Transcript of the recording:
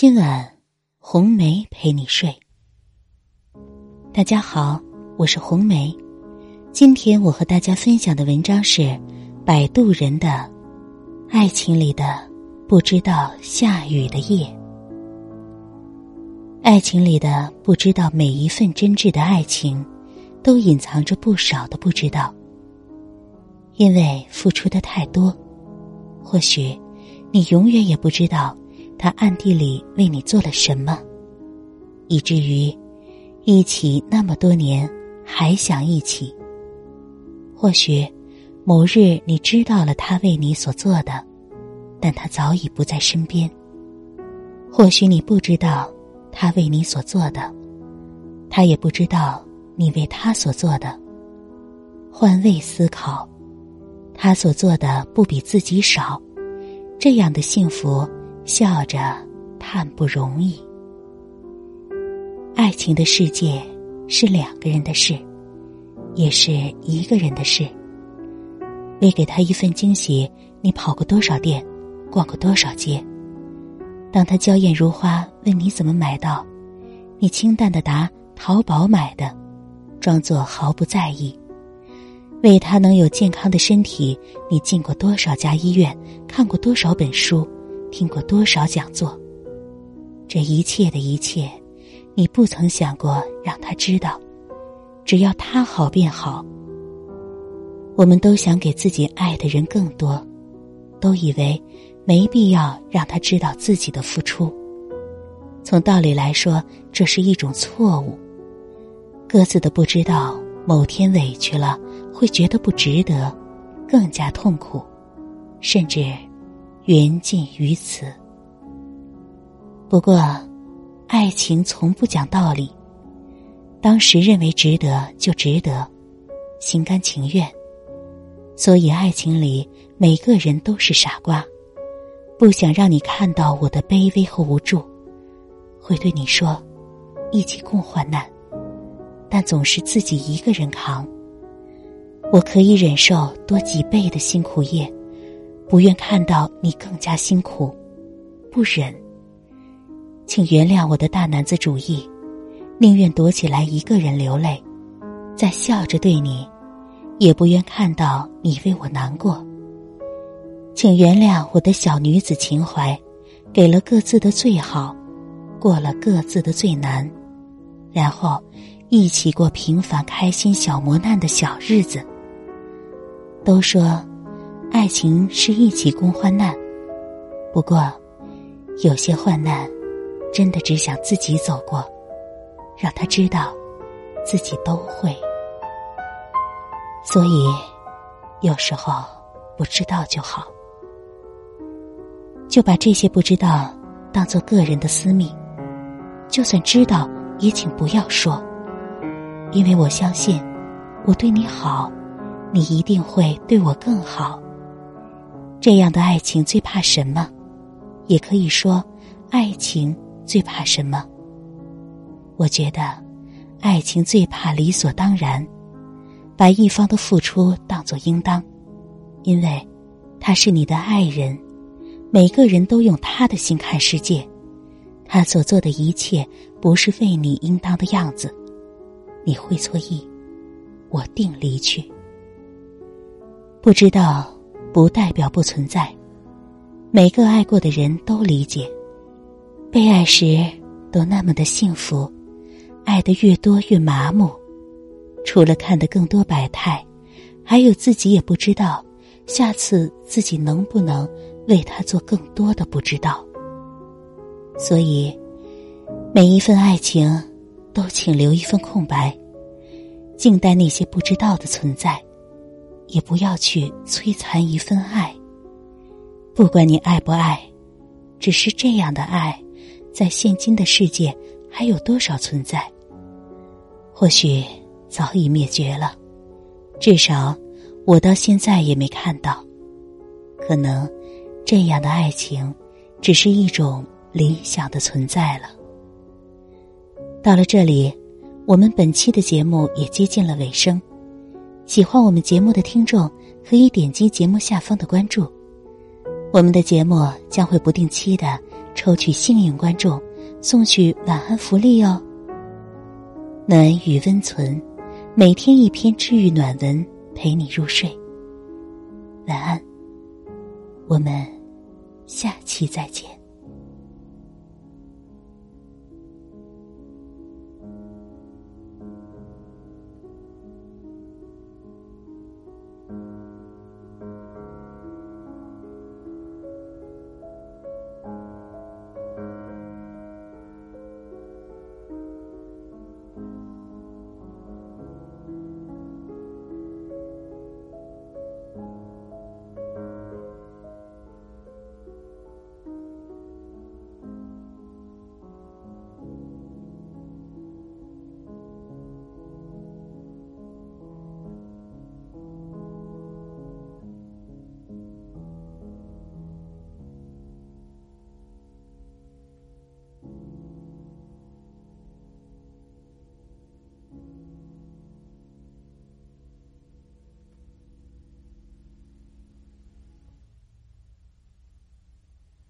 今晚，红梅陪你睡。大家好，我是红梅。今天我和大家分享的文章是摆渡人的《爱情里的不知道下雨的夜》。爱情里的不知道每一份真挚的爱情，都隐藏着不少的不知道。因为付出的太多，或许你永远也不知道。他暗地里为你做了什么，以至于一起那么多年还想一起？或许某日你知道了他为你所做的，但他早已不在身边。或许你不知道他为你所做的，他也不知道你为他所做的。换位思考，他所做的不比自己少，这样的幸福。笑着叹不容易。爱情的世界是两个人的事，也是一个人的事。为给他一份惊喜，你跑过多少店，逛过多少街？当他娇艳如花，问你怎么买到，你清淡的答：淘宝买的，装作毫不在意。为他能有健康的身体，你进过多少家医院，看过多少本书？听过多少讲座？这一切的一切，你不曾想过让他知道。只要他好便好。我们都想给自己爱的人更多，都以为没必要让他知道自己的付出。从道理来说，这是一种错误。各自的不知道，某天委屈了，会觉得不值得，更加痛苦，甚至。缘尽于此。不过，爱情从不讲道理。当时认为值得就值得，心甘情愿。所以，爱情里每个人都是傻瓜，不想让你看到我的卑微和无助，会对你说：“一起共患难。”但总是自己一个人扛。我可以忍受多几倍的辛苦夜。不愿看到你更加辛苦，不忍，请原谅我的大男子主义，宁愿躲起来一个人流泪，再笑着对你，也不愿看到你为我难过。请原谅我的小女子情怀，给了各自的最好，过了各自的最难，然后一起过平凡开心小磨难的小日子。都说。爱情是一起共患难，不过，有些患难，真的只想自己走过，让他知道，自己都会。所以，有时候不知道就好，就把这些不知道当做个人的私密，就算知道，也请不要说，因为我相信，我对你好，你一定会对我更好。这样的爱情最怕什么？也可以说，爱情最怕什么？我觉得，爱情最怕理所当然，把一方的付出当作应当，因为他是你的爱人，每个人都用他的心看世界，他所做的一切不是为你应当的样子，你会错意，我定离去。不知道。不代表不存在，每个爱过的人都理解，被爱时都那么的幸福，爱的越多越麻木，除了看得更多百态，还有自己也不知道，下次自己能不能为他做更多的不知道。所以，每一份爱情，都请留一份空白，静待那些不知道的存在。也不要去摧残一份爱。不管你爱不爱，只是这样的爱，在现今的世界还有多少存在？或许早已灭绝了，至少我到现在也没看到。可能这样的爱情只是一种理想的存在了。到了这里，我们本期的节目也接近了尾声。喜欢我们节目的听众可以点击节目下方的关注，我们的节目将会不定期的抽取幸运观众送去晚安福利哦。暖与温存，每天一篇治愈暖文陪你入睡。晚安，我们下期再见。